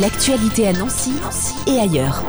L'actualité à Nancy et ailleurs.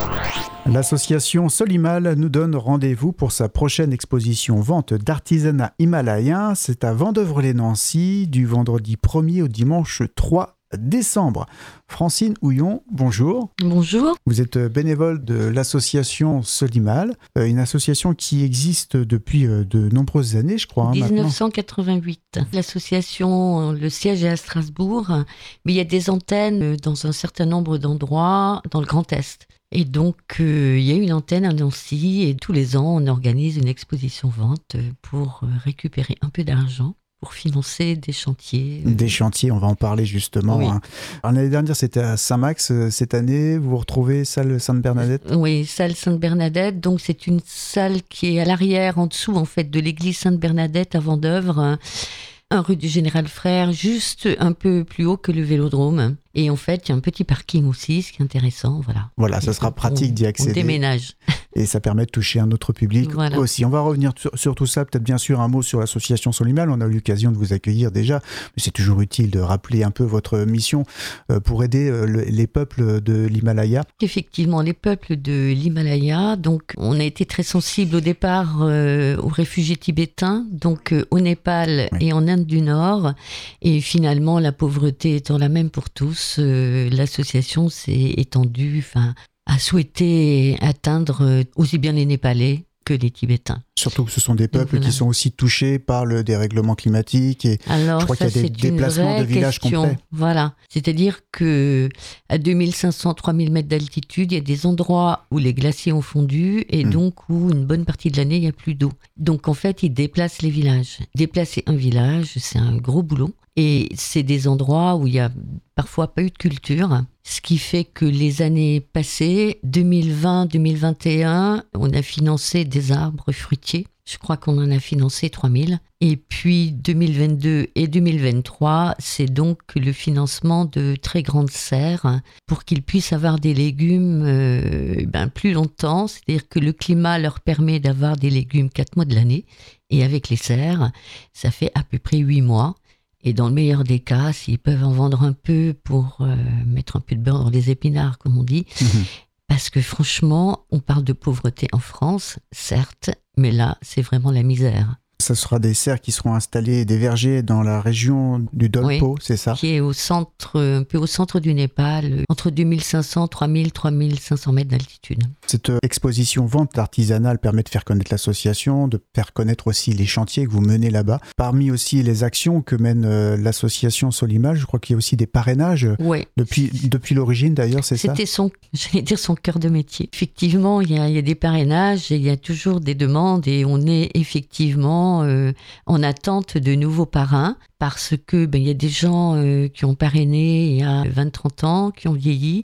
L'association Solimal nous donne rendez-vous pour sa prochaine exposition vente d'artisanat himalayen. C'est à Vendœuvre-les-Nancy du vendredi 1er au dimanche 3 décembre. Francine Houillon, bonjour. Bonjour. Vous êtes bénévole de l'association Solimal, euh, une association qui existe depuis euh, de nombreuses années, je crois. 1988. Hein, l'association, le siège est à Strasbourg, mais il y a des antennes euh, dans un certain nombre d'endroits dans le Grand Est. Et donc, il y a une antenne à Nancy et tous les ans, on organise une exposition vente pour récupérer un peu d'argent pour financer des chantiers. Des chantiers, on va en parler justement. Hein. L'année dernière, c'était à Saint-Max. Euh, cette année, vous vous retrouvez salle Sainte-Bernadette? Oui, salle Sainte-Bernadette. Donc, c'est une salle qui est à l'arrière, en dessous, en fait, de l'église Sainte-Bernadette à Vendœuvre un rue du Général Frère, juste un peu plus haut que le vélodrome. Et en fait, il y a un petit parking aussi, ce qui est intéressant. Voilà, voilà ça sera pratique d'y accéder. On déménage et ça permet de toucher un autre public aussi. On va revenir sur, tout ça, peut-être bien sûr un mot sur l'association Solimal. On a eu l'occasion de vous accueillir déjà, mais c'est toujours utile de rappeler un peu votre mission euh, pour aider euh, les peuples de l'Himalaya. Effectivement, les peuples de l'Himalaya. Donc, on a été très sensible au départ euh, aux réfugiés tibétains, donc au Népal et en Inde du Nord. Et finalement, la pauvreté étant la même pour tous, l'association s'est étendue, enfin, a souhaité atteindre euh, aussi bien les Népalais que les Tibétains. Surtout que ce sont des peuples qui sont aussi touchés par le dérèglement climatique et Alors, je crois qu'il y a des déplacements de villages complets. Voilà, c'est-à-dire que à 2500-3000 mètres d'altitude, il y a des endroits où les glaciers ont fondu et hmm. donc où une bonne partie de l'année il n'y a plus d'eau. Donc en fait, ils déplacent les villages. Déplacer un village, c'est un gros boulot. Et c'est des endroits où il y a parfois pas eu de culture, ce qui fait que les années passées, 2020-2021, on a financé des arbres fruitiers. Je crois qu'on en a financé 3000. Et puis 2022 et 2023, c'est donc le financement de très grandes serres pour qu'ils puissent avoir des légumes euh, ben, plus longtemps. C'est-à-dire que le climat leur permet d'avoir des légumes 4 mois de l'année. Et avec les serres, ça fait à peu près 8 mois. Et dans le meilleur des cas, s'ils peuvent en vendre un peu pour euh, mettre un peu de beurre dans les épinards, comme on dit, mhm. parce que franchement, on parle de pauvreté en France, certes, mais là, c'est vraiment la misère. Ce sera des serres qui seront installées, des vergers dans la région du Dolpo, c'est ça? Qui est au centre, un peu au centre du Népal, entre 2500, 3000, 3500 mètres d'altitude. Cette euh, exposition vente artisanale permet de faire connaître l'association, de faire connaître aussi les chantiers que vous menez là-bas. Parmi aussi les actions que mène euh, l'association Solimal, je crois qu'il y a aussi des parrainages. Oui. Depuis, depuis l'origine d'ailleurs, c'est ça? C'était son, j'allais dire son cœur de métier. Effectivement, il y, a, il y a des parrainages et il y a toujours des demandes et on est effectivement euh, en attente de nouveaux parrains parce que ben, il y a des gens euh, qui ont parrainé il y a 20-30 ans, qui ont vieilli,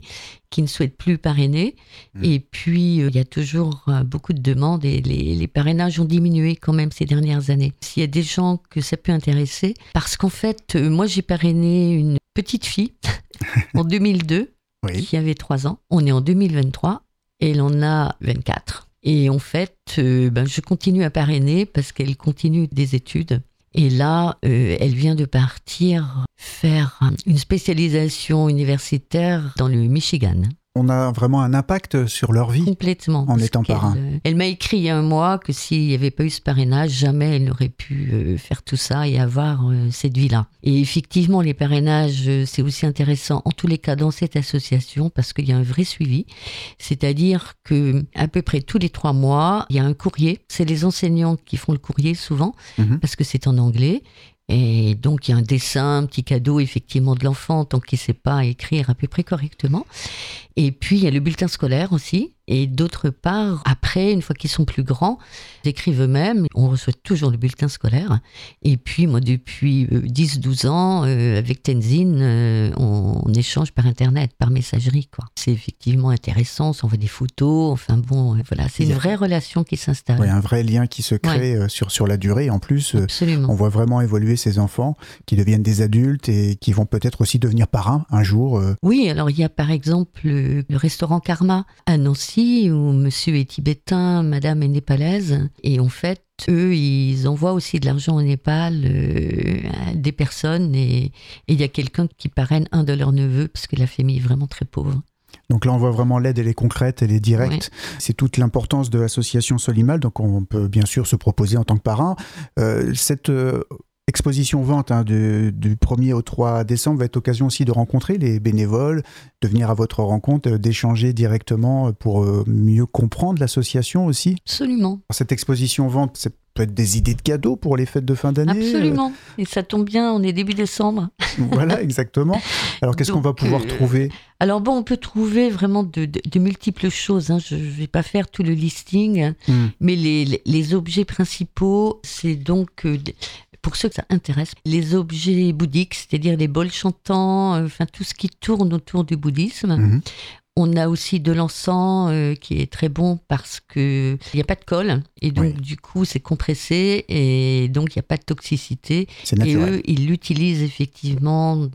qui ne souhaitent plus parrainer. Mmh. Et puis, euh, il y a toujours beaucoup de demandes et les, parrainages ont diminué quand même ces dernières années. S'il y a des gens que ça peut intéresser, parce qu'en fait, moi j'ai parrainé une petite fille en 2002 qui avait 3 ans. On est en 2023 et elle en a 24. Et en fait, euh, ben, je continue à parrainer parce qu'elle continue des études. Et là, euh, elle vient de partir faire une spécialisation universitaire dans le Michigan on a vraiment un impact sur leur vie Complètement. en étant parrain. Euh, elle, m'a écrit il y a un mois que s'il n'y avait pas eu ce parrainage, jamais elle n'aurait pu euh, faire tout ça et avoir euh, cette vie-là. Et effectivement, les parrainages, c'est aussi intéressant en tous les cas dans cette association parce qu'il y a un vrai suivi. C'est-à-dire que à peu près tous les trois mois, il y a un courrier. C'est les enseignants qui font le courrier souvent mhm. parce que c'est en anglais. Et donc, il y a un dessin, un petit cadeau, effectivement, de l'enfant, tant qu'il ne sait pas écrire à peu près correctement. Et puis, il y a le bulletin scolaire aussi. Et d'autre part, après, une fois qu'ils sont plus grands, ils écrivent eux-mêmes. On reçoit toujours le bulletin scolaire. Et puis, moi, depuis 10-12 euh, ans, euh, avec Tenzin, euh, on, échange par Internet, par messagerie. quoi. C'est effectivement intéressant. On s'envoie des photos. Enfin bon, voilà. C'est une vraie relation qui s'installe. Oui, un vrai lien qui se crée sur, sur la durée. En plus, on voit vraiment évoluer ces enfants qui deviennent des adultes et qui vont peut-être aussi devenir parrains un jour. Oui, alors il y a par exemple le restaurant Karma à Nancy Où monsieur est tibétain, madame est népalaise. Et en fait, eux, ils envoient aussi de l'argent au Népal euh, à des personnes et il y a quelqu'un qui parraine un de leurs neveux parce que la famille est vraiment très pauvre. Donc là, on voit vraiment l'aide, elle est concrète, elle est directe. C'est toute l'importance de l'association Solimal. Donc on peut bien sûr se proposer en tant que parrain. Euh, cette euh, exposition vente hein, du 1er au 3 décembre va être occasion aussi de rencontrer les bénévoles, de venir à votre rencontre, euh, d'échanger directement pour mieux comprendre l'association aussi. Absolument. Cette exposition vente, c'est peut être des idées de cadeaux pour les fêtes de fin d'année. Absolument. Et ça tombe bien, on est début décembre. voilà, exactement. Alors qu'est-ce qu'on va pouvoir euh, trouver? Alors bon, on peut trouver vraiment de, multiples choses. Hein. Je ne vais pas faire tout le listing, hmm. mais les, objets principaux, c'est donc... Euh, pour ceux que ça intéresse, les objets bouddhiques, c'est-à-dire les bols chantants, euh, enfin tout ce qui tourne autour du bouddhisme. Mhm. On a aussi de l'encens euh, qui est très bon parce que il n'y a pas de colle et donc du coup c'est compressé et donc il n'y a pas de toxicité. Et eux, ils l'utilisent effectivement,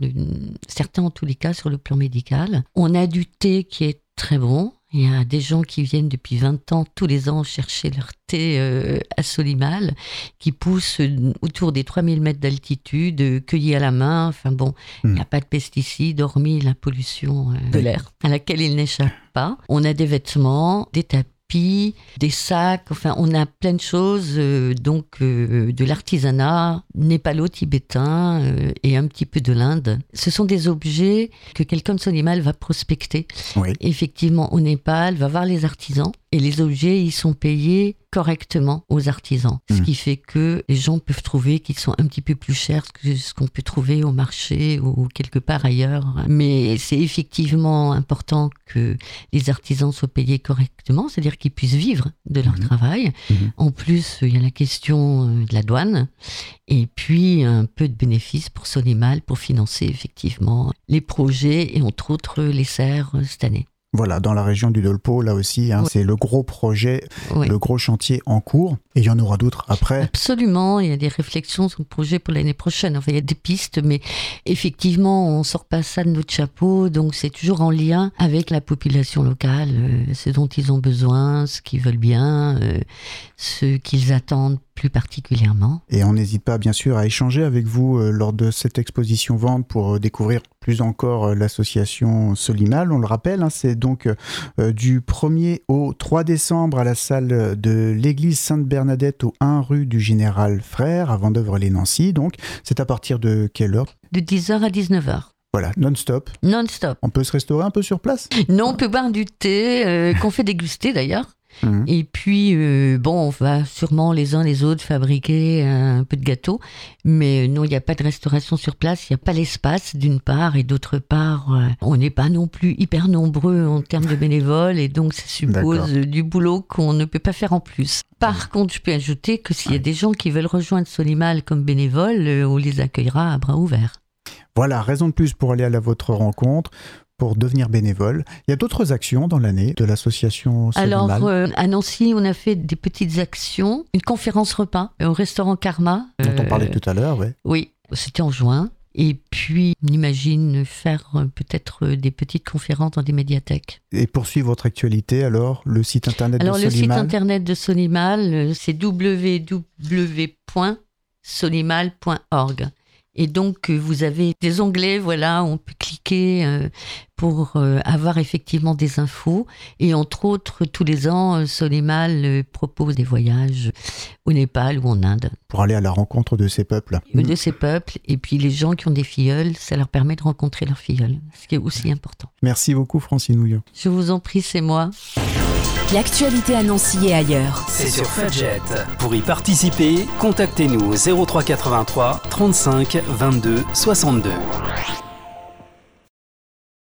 certains en tous les cas sur le plan médical. On a du thé qui est très bon. Il y a des gens qui viennent depuis 20 ans tous les ans chercher leur thé euh, à Solimal, qui poussent autour des 3000 mètres d'altitude, euh, cueillis à la main. Enfin bon, il n'y a hmm. pas de pesticides, hormis la pollution euh, de l'air, à laquelle ils n'échappent pas. On a des vêtements, des tapis des sacs, enfin on a plein de choses, euh, donc euh, de l'artisanat népalo-tibétain euh, et un petit peu de l'Inde. Ce sont des objets que quelqu'un de son animal va prospecter. Effectivement, au Népal, va voir les artisans et les objets, ils sont payés correctement aux artisans. Ce hmm. qui fait que les gens peuvent trouver qu'ils sont un petit peu plus chers que ce qu'on peut trouver au marché ou quelque part ailleurs. Mais c'est effectivement important que les artisans soient payés correctement, c'est-à-dire qu'ils puissent vivre de leur hmm. travail. Hmm. En plus, il y a la question euh, de la douane et puis un peu de bénéfices pour Sonimal pour financer effectivement les projets et entre autres les serres euh, cette année. Voilà, dans la région du Dolpo, là aussi, hein, c'est le gros projet, le gros chantier en cours. Et il y en aura d'autres après. Absolument, il y a des réflexions sur le projet pour l'année prochaine. Enfin, il y a des pistes, mais effectivement, on sort pas ça de notre chapeau. Donc, c'est toujours en lien avec la population locale, euh, ce dont ils ont besoin, ce qu'ils veulent bien, euh, ce qu'ils attendent plus particulièrement. Et on n'hésite pas bien sûr à échanger avec vous euh, lors de cette exposition vente pour découvrir plus encore l'association Solimal. On le rappelle, hein, c'est donc du 1er au 3 décembre à la salle de l'église Sainte-Bernadette au 1 rue du Général Frère à Vendœuvre-les-Nancy. Donc c'est à partir de quelle heure? De 10h à 19h. Voilà, non-stop. Non-stop. On peut se restaurer un peu sur place? Non, on peut boire du thé, qu'on fait déguster d'ailleurs. Mhm. Et puis, euh, bon, on va sûrement les uns les autres fabriquer un peu de gâteau, mais non, il n'y a pas de restauration sur place, il n'y a pas l'espace d'une part, et d'autre part, euh, on n'est pas non plus hyper nombreux en termes de bénévoles, et donc ça suppose du boulot qu'on ne peut pas faire en plus. Par contre, je peux ajouter que s'il y a des gens qui veulent rejoindre Solimal comme bénévoles, euh, on les accueillera à bras ouverts. Voilà, raison de plus pour aller à la, votre rencontre pour devenir bénévole. Il y a d'autres actions dans l'année de l'association Alors, euh, à Nancy, on a fait des petites actions. Une conférence repas au restaurant Karma. Dont on parlait euh, tout à l'heure, oui. Oui, c'était en juin. Et puis, on imagine faire euh, peut-être des petites conférences dans des médiathèques. Et poursuivre votre actualité, alors, le site internet de Solimal Alors, le site internet de Solimal, c'est www.solimal.org. Et donc, vous avez des onglets, voilà, on peut cliquer euh, pour euh, avoir effectivement des infos. Et entre autres, tous les ans, euh, Solimal propose des voyages au Népal ou en Inde. Pour aller à la rencontre de ces peuples. De ces peuples. Et puis les gens qui ont des filleuls, ça leur permet de rencontrer leurs filleuls, ce qui est aussi important. Merci beaucoup, Francine Houillon. Je vous en prie, c'est moi. L'actualité à Nancy et ailleurs. C'est sur Fudget. Pour y participer, contactez-nous au 0383 35 22 62.